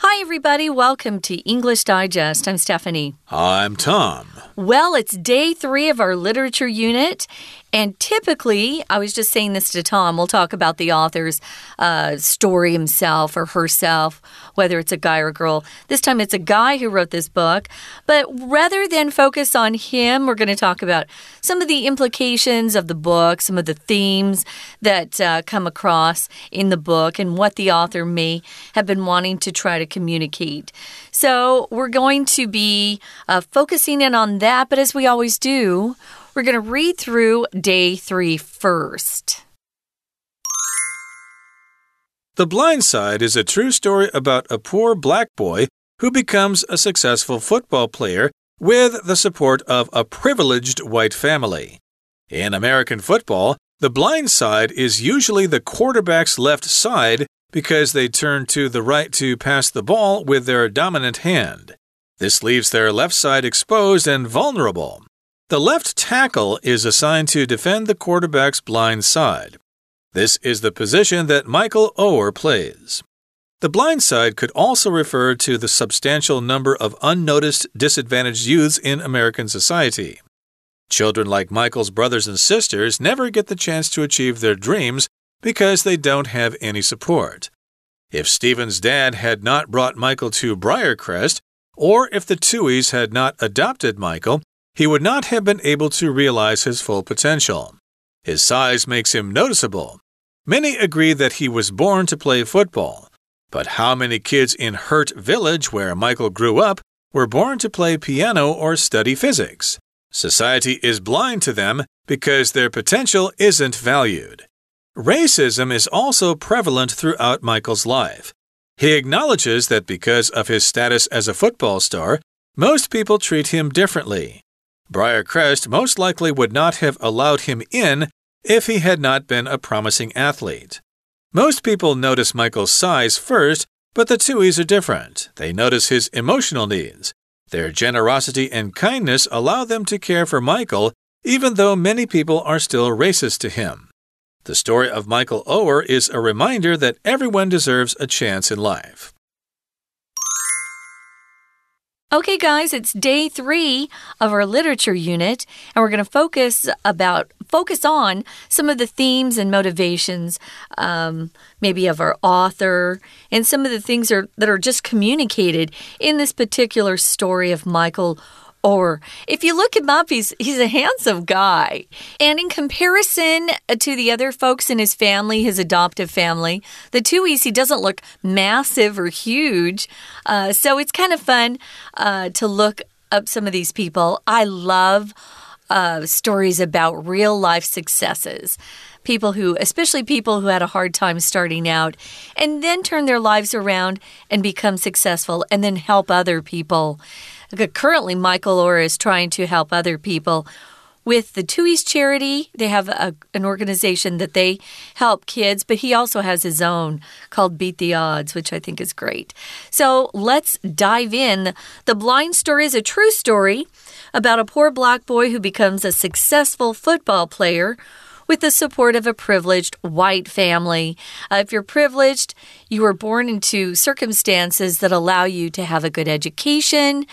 Hi, everybody. Welcome to English Digest. I'm Stephanie. I'm Tom. Well, it's day three of our literature unit. And typically, I was just saying this to Tom, we'll talk about the author's uh, story himself or herself, whether it's a guy or a girl. This time it's a guy who wrote this book. But rather than focus on him, we're going to talk about some of the implications of the book, some of the themes that uh, come across in the book, and what the author may have been wanting to try to communicate. So we're going to be uh, focusing in on that. But as we always do, we're going to read through day three first. The Blind Side is a true story about a poor black boy who becomes a successful football player with the support of a privileged white family. In American football, the blind side is usually the quarterback's left side because they turn to the right to pass the ball with their dominant hand. This leaves their left side exposed and vulnerable. The left tackle is assigned to defend the quarterback's blind side. This is the position that Michael Oher plays. The blind side could also refer to the substantial number of unnoticed disadvantaged youths in American society. Children like Michael's brothers and sisters never get the chance to achieve their dreams because they don't have any support. If Stephen's dad had not brought Michael to Briarcrest, or if the Tuohys had not adopted Michael, he would not have been able to realize his full potential. His size makes him noticeable. Many agree that he was born to play football. But how many kids in Hurt Village, where Michael grew up, were born to play piano or study physics? Society is blind to them because their potential isn't valued. Racism is also prevalent throughout Michael's life. He acknowledges that because of his status as a football star, most people treat him differently. Briarcrest most likely would not have allowed him in if he had not been a promising athlete. Most people notice Michael's size first, but the Tuohys are different. They notice his emotional needs. Their generosity and kindness allow them to care for Michael, even though many people are still racist to him. The story of Michael Oher is a reminder that everyone deserves a chance in life. Okay, guys, it's day three of our literature unit, and we're going to focus about focus on some of the themes and motivations, um, maybe of our author, and some of the things are, that are just communicated in this particular story of Michael or if you look him up, he's he's a handsome guy. And in comparison to the other folks in his family, his adoptive family, the Tuohys, he doesn't look massive or huge. Uh, so it's kind of fun uh, to look up some of these people. I love uh, stories about real life successes people who, especially people who had a hard time starting out and then turn their lives around and become successful and then help other people. Uh, currently, Michael Oher is trying to help other people with the Tuohys charity. They have a, an organization that they help kids, but he also has his own called Beat the Odds, which I think is great. So let's dive in. The blind story is a true story about a poor black boy who becomes a successful football player with the support of a privileged white family. Uh, if you're privileged, you were born into circumstances that allow you to have a good education,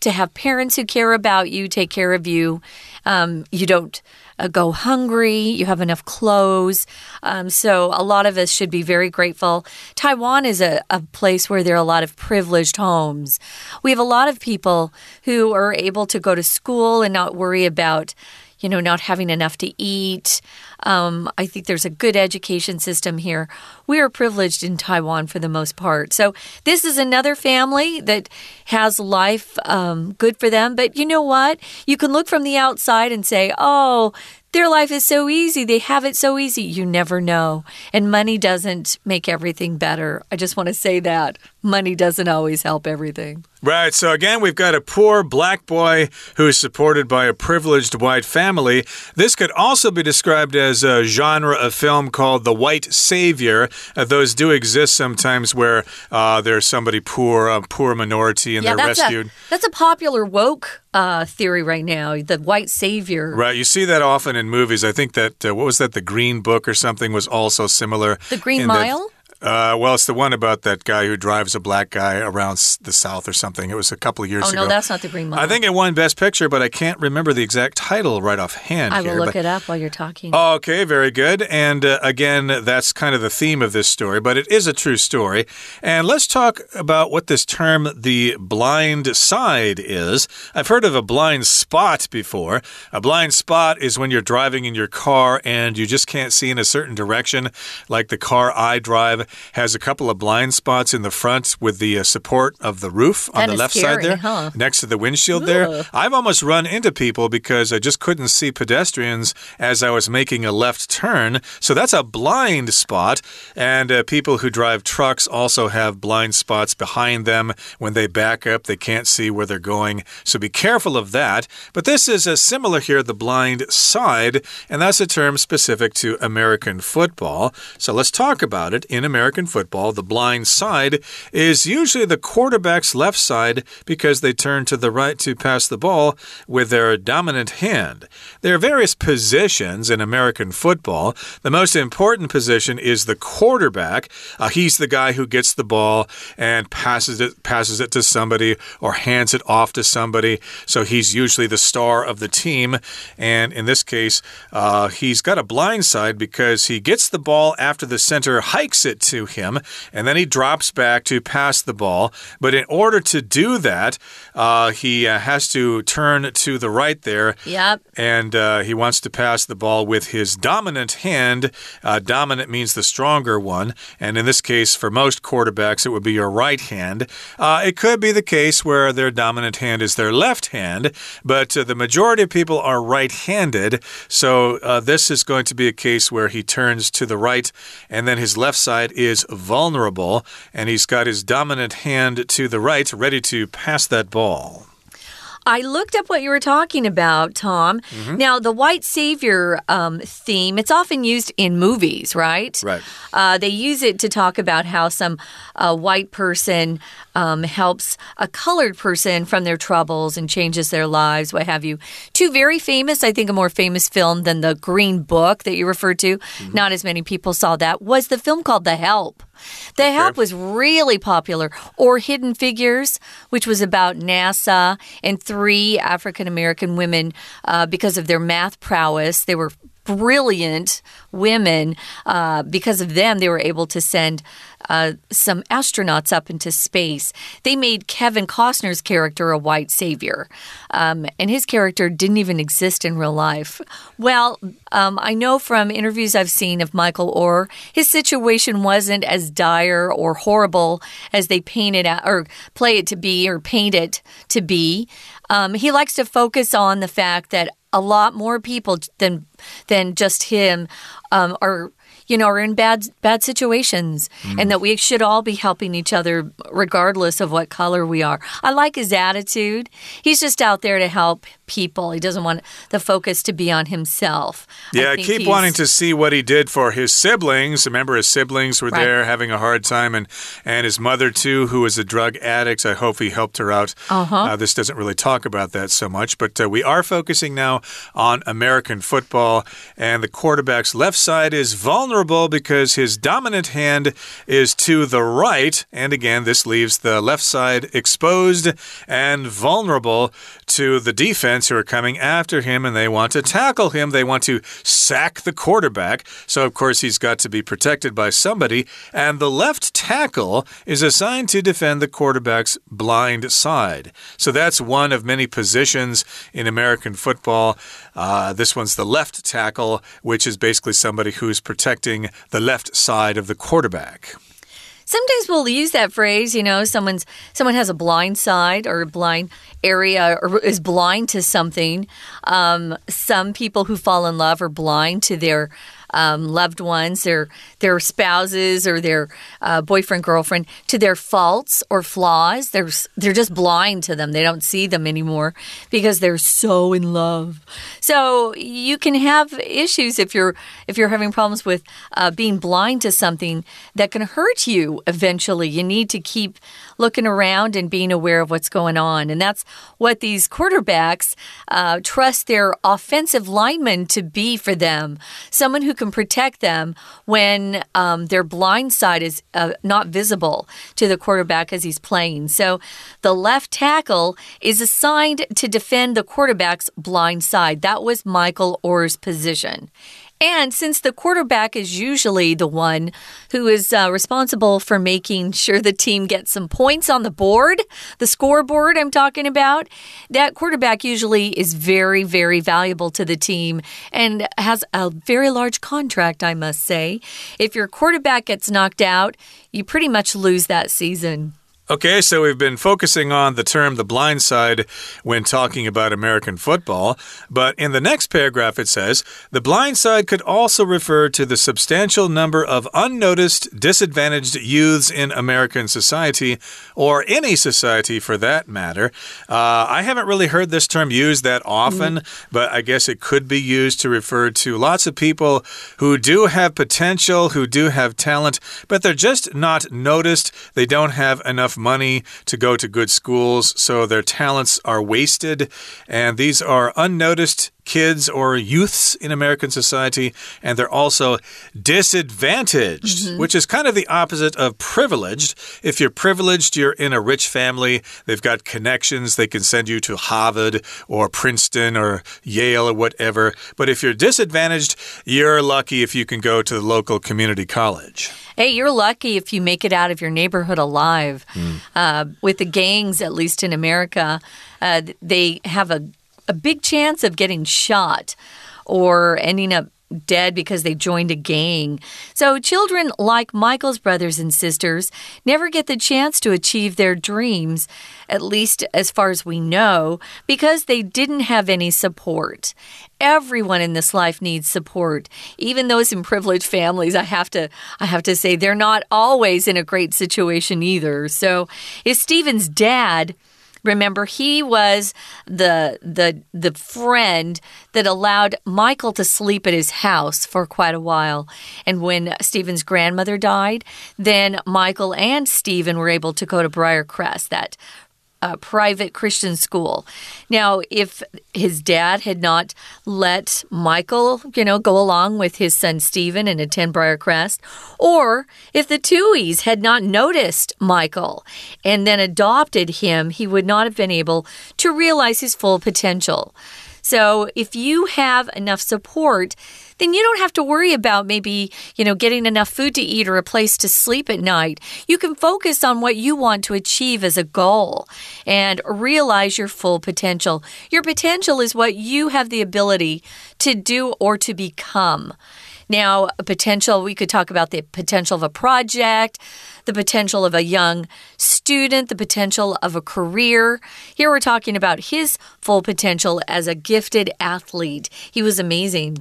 to have parents who care about you, take care of you. Um, you don't uh, go hungry, you have enough clothes. Um, so, a lot of us should be very grateful. Taiwan is a, a place where there are a lot of privileged homes. We have a lot of people who are able to go to school and not worry about you know, not having enough to eat. Um, I think there's a good education system here. We are privileged in Taiwan for the most part. So, this is another family that has life um, good for them. But you know what? You can look from the outside and say, oh, their life is so easy. They have it so easy. You never know. And money doesn't make everything better. I just want to say that. Money doesn't always help everything. Right. So again, we've got a poor black boy who's supported by a privileged white family. This could also be described as a genre of film called The White Savior. Uh, those do exist sometimes where uh, there's somebody poor, a poor minority, and yeah, they're that's rescued. A, that's a popular woke uh, theory right now, the white savior. Right. You see that often in movies. I think that, uh, what was that, The Green Book or something was also similar. The Green Mile? Uh, well, it's the one about that guy who drives a black guy around the South or something. It was a couple of years oh, ago. no, that's not the Green Mile. I think it won Best Picture, but I can't remember the exact title right offhand. I will here, look but... it up while you're talking. Okay, very good. And uh, again, that's kind of the theme of this story, but it is a true story. And let's talk about what this term, the blind side, is. I've heard of a blind spot before. A blind spot is when you're driving in your car and you just can't see in a certain direction, like the car I drive has a couple of blind spots in the front with the uh, support of the roof that on the left scary, side there, huh? next to the windshield there. I've almost run into people because I just couldn't see pedestrians as I was making a left turn. So that's a blind spot. And uh, people who drive trucks also have blind spots behind them. When they back up, they can't see where they're going. So be careful of that. But this is a similar here, the blind side, and that's a term specific to American football. So let's talk about it. In American football, the blind side is usually the quarterback's left side because they turn to the right to pass the ball with their dominant hand. There are various positions in American football. The most important position is the quarterback. Uh, he's the guy who gets the ball and passes it passes it to somebody or hands it off to somebody. So he's usually the star of the team. And in this case, uh, he's got a blind side because he gets the ball after the center hikes it to him, and then he drops back to pass the ball. But in order to do that, uh, he uh, has to turn to the right there. Yep. And uh, he wants to pass the ball with his dominant hand. Uh, dominant means the stronger one. And in this case, for most quarterbacks, it would be your right hand. Uh, it could be the case where their dominant hand is their left hand, but uh, the majority of people are right handed. So uh, this is going to be a case where he turns to the right, and then his left side is vulnerable, and he's got his dominant hand to the right, ready to pass that ball. I looked up what you were talking about, Tom. Mm -hmm. Now, the white savior um, theme, it's often used in movies, right? Right. Uh, they use it to talk about how some uh, white person um, helps a colored person from their troubles and changes their lives, what have you. Two very famous, I think a more famous film than the Green Book that you referred to. Mm -hmm. Not as many people saw that, was the film called The Help. The okay. Help was really popular, or Hidden Figures, which was about NASA and three African American women uh, because of their math prowess. They were brilliant women. Uh, because of them, they were able to send uh, some astronauts up into space. They made Kevin Costner's character a white savior, um, and his character didn't even exist in real life. Well, um, I know from interviews I've seen of Michael Oher, his situation wasn't as dire or horrible as they paint it or play it to be or paint it to be. Um, he likes to focus on the fact that a lot more people than than just him um, are you know, are in bad bad situations, mm. and that we should all be helping each other regardless of what color we are. I like his attitude. He's just out there to help people. He doesn't want the focus to be on himself. Yeah, I keep wanting to see what he did for his siblings. Remember, his siblings were right. there having a hard time, and and his mother too, who was a drug addict. I hope he helped her out. Uh -huh. uh, this doesn't really talk about that so much, but uh, we are focusing now on American football, and the quarterback's left side is vulnerable because his dominant hand is to the right. And again, this leaves the left side exposed and vulnerable to the defense who are coming after him and they want to tackle him. They want to sack the quarterback. So, of course, he's got to be protected by somebody. And the left tackle is assigned to defend the quarterback's blind side. So, that's one of many positions in American football. Uh, this one's the left tackle, which is basically somebody who's protecting the left side of the quarterback. Sometimes we'll use that phrase, you know, someone's someone has a blind side or a blind area or is blind to something. Um, some people who fall in love are blind to their um, loved ones, their their spouses or their uh, boyfriend girlfriend to their faults or flaws. They're they're just blind to them. They don't see them anymore because they're so in love. So you can have issues if you're if you're having problems with uh, being blind to something that can hurt you eventually. You need to keep looking around and being aware of what's going on, and that's what these quarterbacks uh, trust their offensive lineman to be for them. Someone who can protect them when um, their blind side is uh, not visible to the quarterback as he's playing. So the left tackle is assigned to defend the quarterback's blind side. That was Michael Oher's position. And since the quarterback is usually the one who is uh, responsible for making sure the team gets some points on the board, the scoreboard I'm talking about, that quarterback usually is very, very valuable to the team and has a very large contract, I must say. If your quarterback gets knocked out, you pretty much lose that season. Okay, so we've been focusing on the term the blind side when talking about American football, but in the next paragraph it says the blind side could also refer to the substantial number of unnoticed, disadvantaged youths in American society, or any society for that matter. Uh, I haven't really heard this term used that often, mm. but I guess it could be used to refer to lots of people who do have potential, who do have talent, but they're just not noticed. They don't have enough money to go to good schools, so their talents are wasted. And these are unnoticed kids or youths in American society, and they're also disadvantaged, mm -hmm. which is kind of the opposite of privileged. If you're privileged, you're in a rich family, they've got connections, they can send you to Harvard or Princeton or Yale or whatever. But if you're disadvantaged, you're lucky if you can go to the local community college. Hey, you're lucky if you make it out of your neighborhood alive. Mm. Uh, with the gangs, at least in America, uh, they have a a big chance of getting shot or ending up dead because they joined a gang. So, children like Michael's brothers and sisters never get the chance to achieve their dreams, at least as far as we know, because they didn't have any support. Everyone in this life needs support. Even those in privileged families, I have to I have to say they're not always in a great situation either. So, if Stephen's dad Remember, he was the the the friend that allowed Michael to sleep at his house for quite a while. And when Stephen's grandmother died, then Michael and Stephen were able to go to Briarcrest, that a private Christian school. Now, if his dad had not let Michael, you know, go along with his son Stephen and attend Briarcrest, or if the Tuohys had not noticed Michael and then adopted him, he would not have been able to realize his full potential. So, if you have enough support, then you don't have to worry about maybe, you know, getting enough food to eat or a place to sleep at night. You can focus on what you want to achieve as a goal and realize your full potential. Your potential is what you have the ability to do or to become. Now, a potential, we could talk about the potential of a project, the potential of a young student, the potential of a career. Here we're talking about his full potential as a gifted athlete. He was amazing.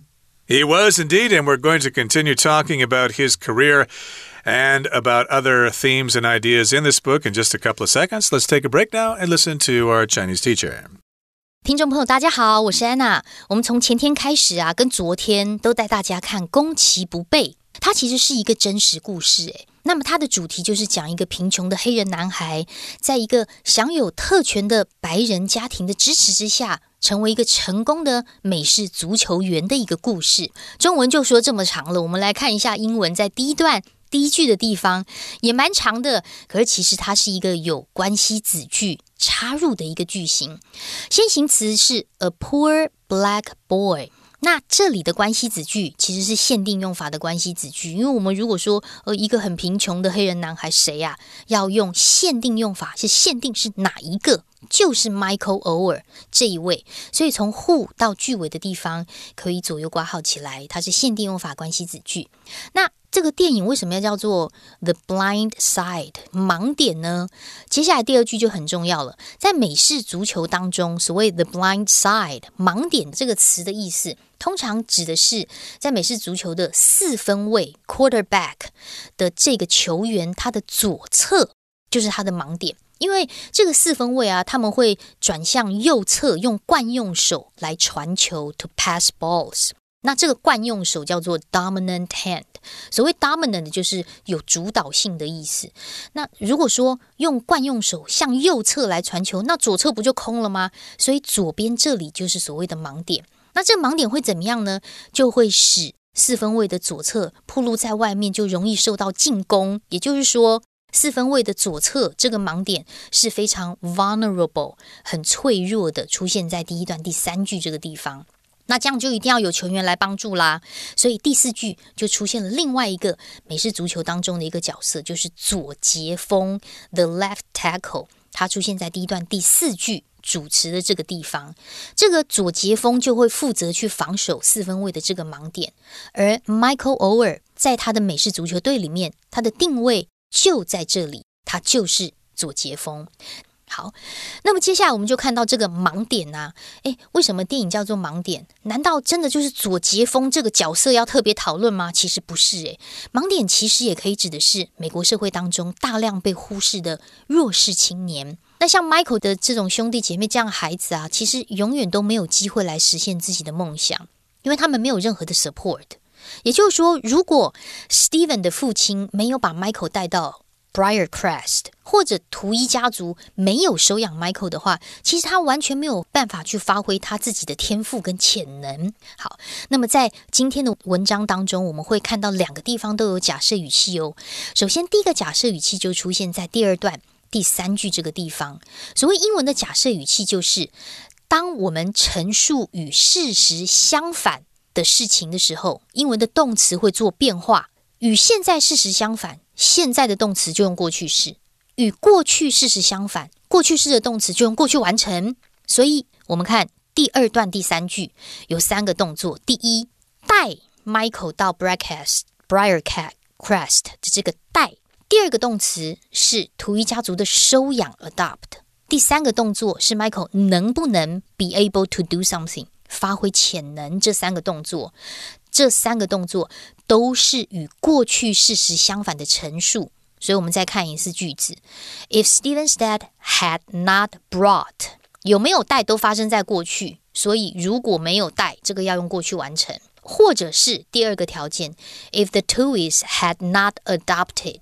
He was indeed, and we're going to continue talking about his career and about other themes and ideas in this book in just a couple of seconds. Let's take a break now and listen to our Chinese teacher. 听众朋友，大家好，我是安娜。我们从前天开始啊，跟昨天都带大家看《攻其不备》，它其实是一个真实故事。诶， 那么它的主题就是讲一个贫穷的黑人男孩，在一个享有特权的白人家庭的支持之下。成为一个成功的美式足球员的一个故事。中文就说这么长了，我们来看一下英文，在第一段第一句的地方也蛮长的，可是其实它是一个有关系子句插入的一个句型。先行词是 a poor black boy。那这里的关系子句其实是限定用法的关系子句，因为我们如果说呃一个很贫穷的黑人男孩谁呀，要用限定用法，是限定是哪一个，就是 Michael Ower 这一位，所以从 who 到句尾的地方可以左右挂号起来，它是限定用法关系子句。那这个电影为什么要叫做 The Blind Side 盲点呢？接下来第二句就很重要了。在美式足球当中，所谓 The Blind Side 盲点这个词的意思，通常指的是在美式足球的四分卫 Quarterback 的这个球员，他的左侧就是他的盲点。因为这个四分卫啊，他们会转向右侧，用惯用手来传球 to pass balls。那这个惯用手叫做 dominant hand。所谓 dominant 就是有主导性的意思。那如果说用惯用手向右侧来传球，那左侧不就空了吗？所以左边这里就是所谓的盲点。那这个盲点会怎么样呢？就会使四分卫的左侧暴露在外面，就容易受到进攻。也就是说，四分卫的左侧这个盲点是非常 vulnerable、很脆弱的，出现在第一段第三句这个地方。那这样就一定要有球员来帮助啦。所以第四句就出现了另外一个美式足球当中的一个角色，就是左截锋 the left tackle，它出现在第一段第四句。主持的这个地方，这个左截锋就会负责去防守四分卫的这个盲点，而 Michael Ower 在他的美式足球队里面，他的定位就在这里，他就是左截锋。好，那么接下来我们就看到这个盲点呐，诶，为什么电影叫做盲点？难道真的就是左杰峰这个角色要特别讨论吗？其实不是，诶，盲点其实也可以指的是美国社会当中大量被忽视的弱势青年。那像 Michael 的这种兄弟姐妹这样孩子啊，其实永远都没有机会来实现自己的梦想，因为他们没有任何的 support。也就是说，如果 Steven 的父亲没有把 Michael 带到，Briarcrest 或者图一家族没有收养 Michael 的话，其实他完全没有办法去发挥他自己的天赋跟潜能。好，那么在今天的文章当中，我们会看到两个地方都有假设语气哦。首先，第一个假设语气就出现在第二段第三句这个地方。所谓英文的假设语气，就是当我们陈述与事实相反的事情的时候，英文的动词会做变化，与现在事实相反。现在的动词就用过去式，与过去事实相反。过去式的动词就用过去完成。所以，我们看第二段第三句有三个动作：第一，带 Michael 到 Briarcrest Briarcrest 的这个带；第二个动词是图一家族的收养 Adopt；第三个动作是 Michael 能不能 be able to do something 发挥潜能。这三个动作，这三个动作。都是与过去事实相反的陈述，所以我们再看一次句子：If Stephen's dad had not brought，有没有带都发生在过去，所以如果没有带，这个要用过去完成，或者是第二个条件：If the Tuohys had not adopted。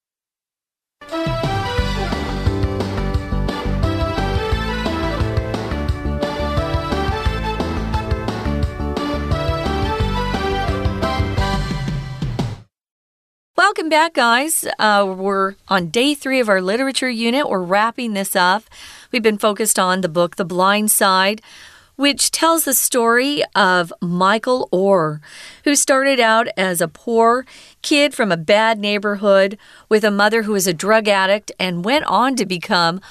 Welcome back, guys. Uh, we're on day three of our literature unit. We're wrapping this up. We've been focused on the book The Blind Side which tells the story of Michael Oher, who started out as a poor kid from a bad neighborhood with a mother who was a drug addict and went on to become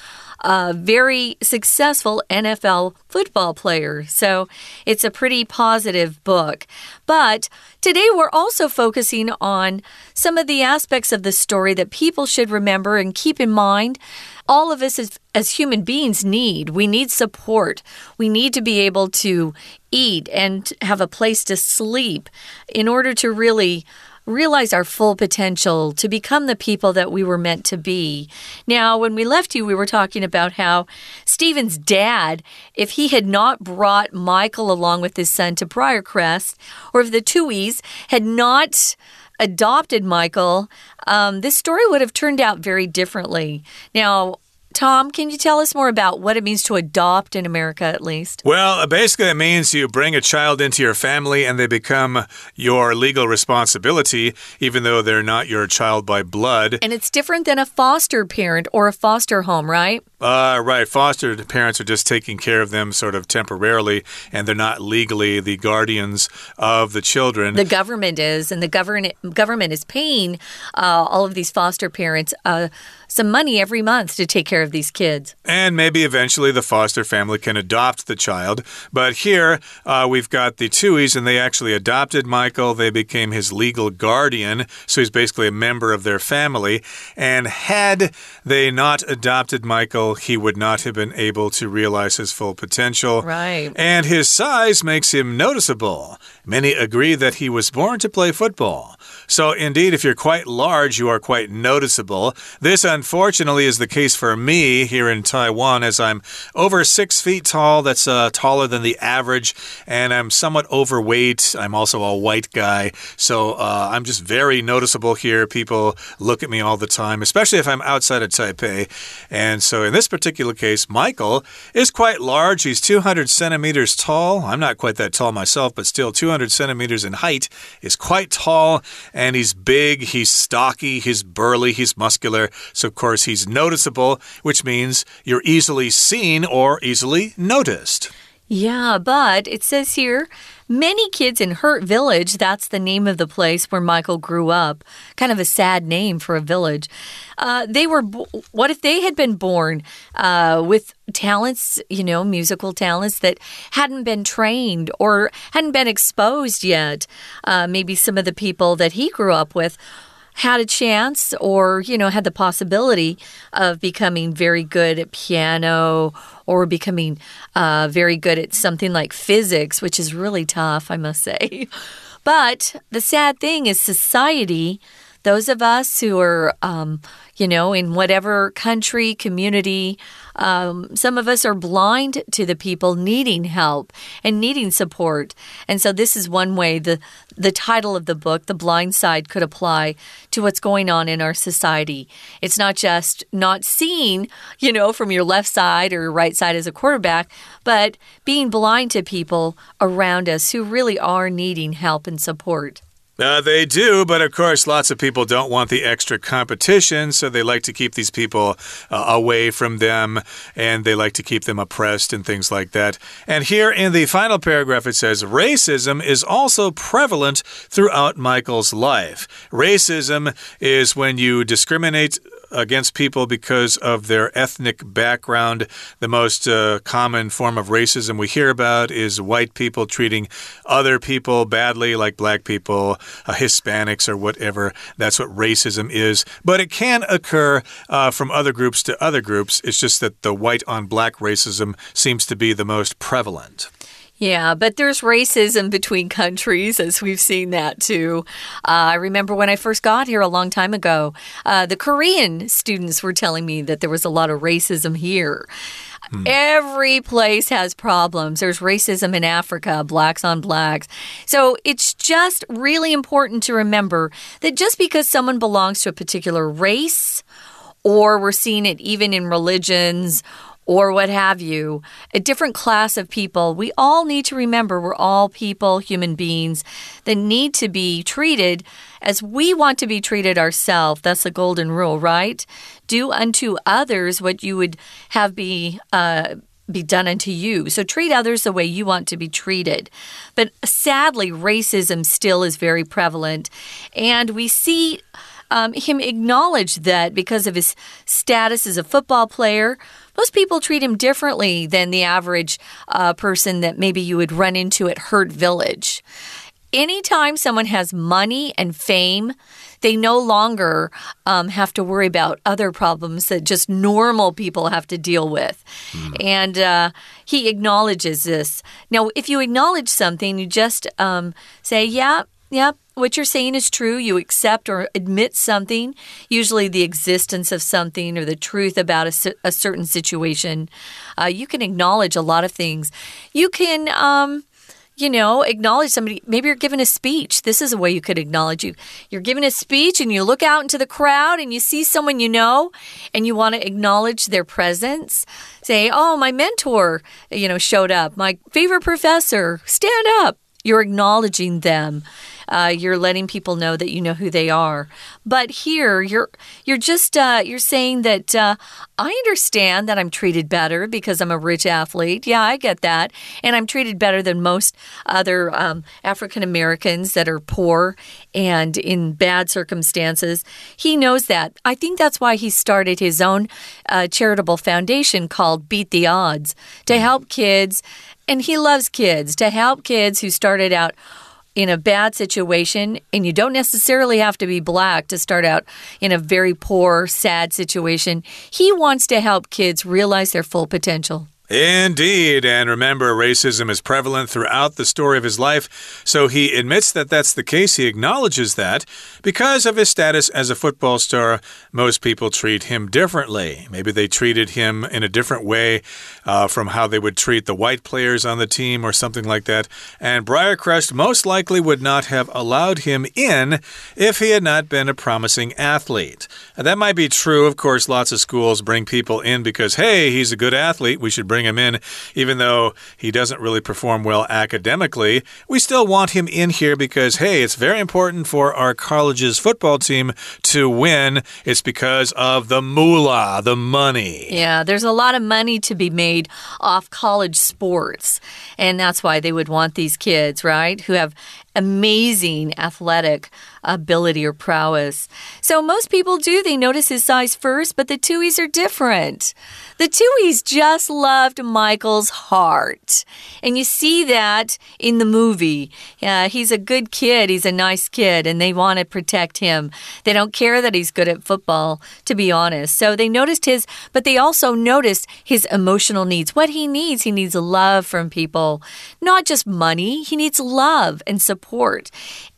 a very successful NFL football player. So it's a pretty positive book. But today we're also focusing on some of the aspects of the story that people should remember and keep in mind. All of us as, as human beings need. We need support. We need to be able to eat and have a place to sleep in order to really realize our full potential, to become the people that we were meant to be. Now, when we left you, we were talking about how Stephen's dad, if he had not brought Michael along with his son to Briarcrest, or if the Tuohys had not adopted Michael, um, this story would have turned out very differently. Now, Tom, can you tell us more about what it means to adopt in America, at least? Well, basically, it means you bring a child into your family and they become your legal responsibility, even though they're not your child by blood. And it's different than a foster parent or a foster home, right? Uh, right. Foster parents are just taking care of them sort of temporarily, and they're not legally the guardians of the children. The government is, and the government government is paying uh, all of these foster parents. Uh, some money every month to take care of these kids. And maybe eventually the foster family can adopt the child. But here uh, we've got the Tuohys, and they actually adopted Michael. They became his legal guardian. So he's basically a member of their family. And had they not adopted Michael, he would not have been able to realize his full potential. Right. And his size makes him noticeable. Many agree that he was born to play football. So, indeed, if you're quite large, you are quite noticeable. This, unfortunately, is the case for me here in Taiwan, as I'm over six feet tall. That's uh, taller than the average, and I'm somewhat overweight. I'm also a white guy, so uh, I'm just very noticeable here. People look at me all the time, especially if I'm outside of Taipei. And so, in this particular case, Michael is quite large. He's 200 centimeters tall. I'm not quite that tall myself, but still 200 centimeters in height is quite tall and he's big, he's stocky, he's burly, he's muscular. So, of course, he's noticeable, which means you're easily seen or easily noticed. Yeah, but it says here many kids in Hurt Village, that's the name of the place where Michael grew up. Kind of a sad name for a village. Uh, they were, what if they had been born uh, with talents, you know, musical talents that hadn't been trained or hadn't been exposed yet? Uh, maybe some of the people that he grew up with had a chance or, you know, had the possibility of becoming very good at piano or becoming uh, very good at something like physics, which is really tough, I must say. But the sad thing is, society, those of us who are, um, you know, in whatever country, community, um, some of us are blind to the people needing help and needing support. And so this is one way the the title of the book, The Blind Side, could apply to what's going on in our society. It's not just not seeing, you know, from your left side or your right side as a quarterback, but being blind to people around us who really are needing help and support. Uh, they do, but of course, lots of people don't want the extra competition, so they like to keep these people uh, away from them and they like to keep them oppressed and things like that. And here in the final paragraph, it says racism is also prevalent throughout Michael's life. Racism is when you discriminate against people because of their ethnic background. The most uh, common form of racism we hear about is white people treating other people badly, like black people, uh, Hispanics, or whatever. That's what racism is. But it can occur uh, from other groups to other groups. It's just that the white on black racism seems to be the most prevalent. Yeah, but there's racism between countries, as we've seen that too. Uh, I remember when I first got here a long time ago, uh, the Korean students were telling me that there was a lot of racism here. Hmm. Every place has problems. There's racism in Africa, blacks on blacks. So it's just really important to remember that just because someone belongs to a particular race, or we're seeing it even in religions or what have you, a different class of people, we all need to remember we're all people, human beings that need to be treated as we want to be treated ourselves. That's the golden rule, right? Do unto others what you would have be. Uh, be done unto you. So treat others the way you want to be treated. But sadly, racism still is very prevalent. And we see um, him acknowledge that because of his status as a football player, most people treat him differently than the average uh, person that maybe you would run into at Hurt Village. Anytime someone has money and fame, they no longer um, have to worry about other problems that just normal people have to deal with. Mm. And uh, he acknowledges this. Now, if you acknowledge something, you just um, say, Yeah, yeah, what you're saying is true. You accept or admit something, usually the existence of something or the truth about a, a certain situation. Uh, you can acknowledge a lot of things. You can. Um, you know, acknowledge somebody. Maybe you're giving a speech. This is a way you could acknowledge you. You're giving a speech and you look out into the crowd and you see someone you know and you want to acknowledge their presence. Say, "Oh, my mentor, you know, showed up. My favorite professor, stand up." You're acknowledging them Uh, you're letting people know that you know who they are. But here, you're you're just uh, you're saying that uh, I understand that I'm treated better because I'm a rich athlete. Yeah, I get that, and I'm treated better than most other um, African Americans that are poor and in bad circumstances. He knows that. I think that's why he started his own uh, charitable foundation called Beat the Odds to help kids, and he loves kids to help kids who started out in a bad situation, and you don't necessarily have to be black to start out in a very poor, sad situation. He wants to help kids realize their full potential. Indeed. And remember, racism is prevalent throughout the story of his life. So he admits that that's the case. He acknowledges that. Because of his status as a football star, most people treat him differently. Maybe they treated him in a different way uh, from how they would treat the white players on the team or something like that. And Briarcrest most likely would not have allowed him in if he had not been a promising athlete. And that might be true. Of course, lots of schools bring people in because, hey, he's a good athlete. We should bring bring him in, even though he doesn't really perform well academically. We still want him in here because, hey, it's very important for our college's football team to win. It's because of the moolah, the money. Yeah, there's a lot of money to be made off college sports. And that's why they would want these kids, right? Who have amazing athletic ability or prowess. So most people do. They notice his size first, but the Tuohys are different. The Tuohys just loved Michael's heart. And you see that in the movie. Yeah, he's a good kid. He's a nice kid, and they want to protect him. They don't care that he's good at football, to be honest. So they noticed his, but they also noticed his emotional needs. What he needs, he needs love from people, not just money. He needs love and support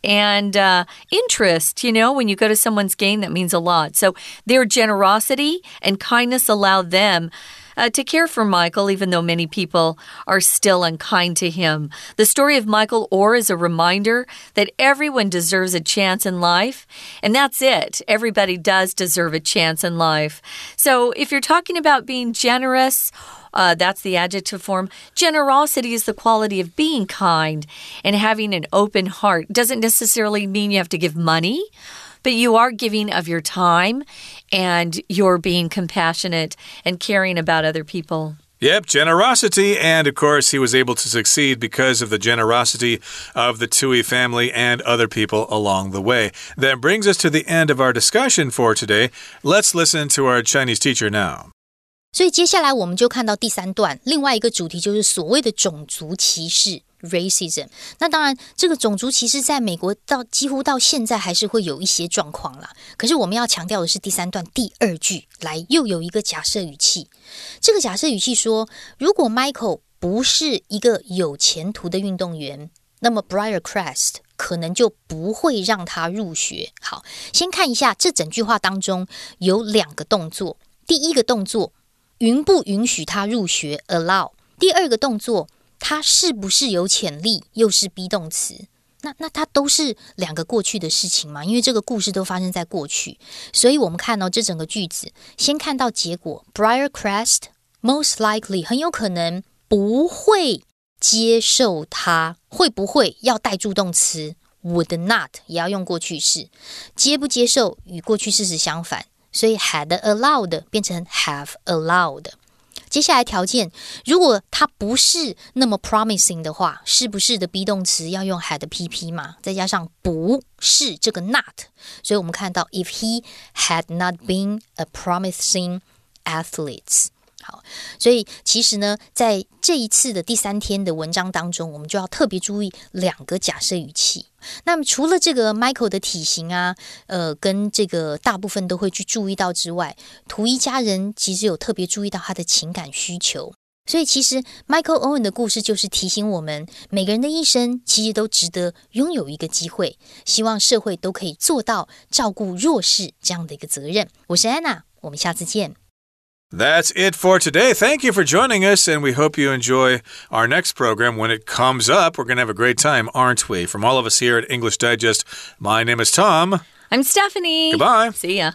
and uh, interest. You know, when you go to someone's game, that means a lot. So their generosity and kindness allow them. Uh, to care for Michael, even though many people are still unkind to him. The story of Michael Oher is a reminder that everyone deserves a chance in life, and that's it. Everybody does deserve a chance in life. So if you're talking about being generous, uh, that's the adjective form. Generosity is the quality of being kind and having an open heart. Doesn't necessarily mean you have to give money but you are giving of your time and you're being compassionate and caring about other people. Yep, generosity. And of course, he was able to succeed because of the generosity of the Tuohy family and other people along the way. That brings us to the end of our discussion for today. Let's listen to our Chinese teacher now. 所以接下来我们就看到第三段，另外一个主题就是所谓的种族歧视。（racism）。那当然，这个种族歧视在美国到几乎到现在还是会有一些状况啦。可是我们要强调的是第三段第二句，来又有一个假设语气。这个假设语气说，如果 Michael 不是一个有前途的运动员，那么 Briarcrest 可能就不会让他入学。好，先看一下这整句话当中有两个动作，第一个动作。允不允许他入学？Allow。第二个动作，他是不是有潜力？又是 be 动词。那那它都是两个过去的事情嘛？因为这个故事都发生在过去，所以我们看到这整个句子，先看到结果，Briarcrest most likely 很有可能不会接受他，会不会要带助动词？Would not 也要用过去式，接不接受与过去事实相反。所以 had allowed 变成 have allowed。接下来条件，如果它不是那么 promising 的话，是不是的 be 动词要用 had pp 嘛？再加上不是这个 not，所以我们看到 if he had not been a promising athlete。好，所以其实呢，在这一次的第三天的文章当中，我们就要特别注意两个假设语气。那么除了这个 Michael 的体型啊，呃，跟这个大部分都会去注意到之外，图一家人其实有特别注意到他的情感需求。所以其实 Michael Owen 的故事就是提醒我们，每个人的一生其实都值得拥有一个机会。希望社会都可以做到照顾弱势这样的一个责任。我是 Anna，我们下次见。That's it for today. Thank you for joining us, and we hope you enjoy our next program when it comes up. We're going to have a great time, aren't we? From all of us here at English Digest, my name is Tom. I'm Stephanie. Goodbye. See ya.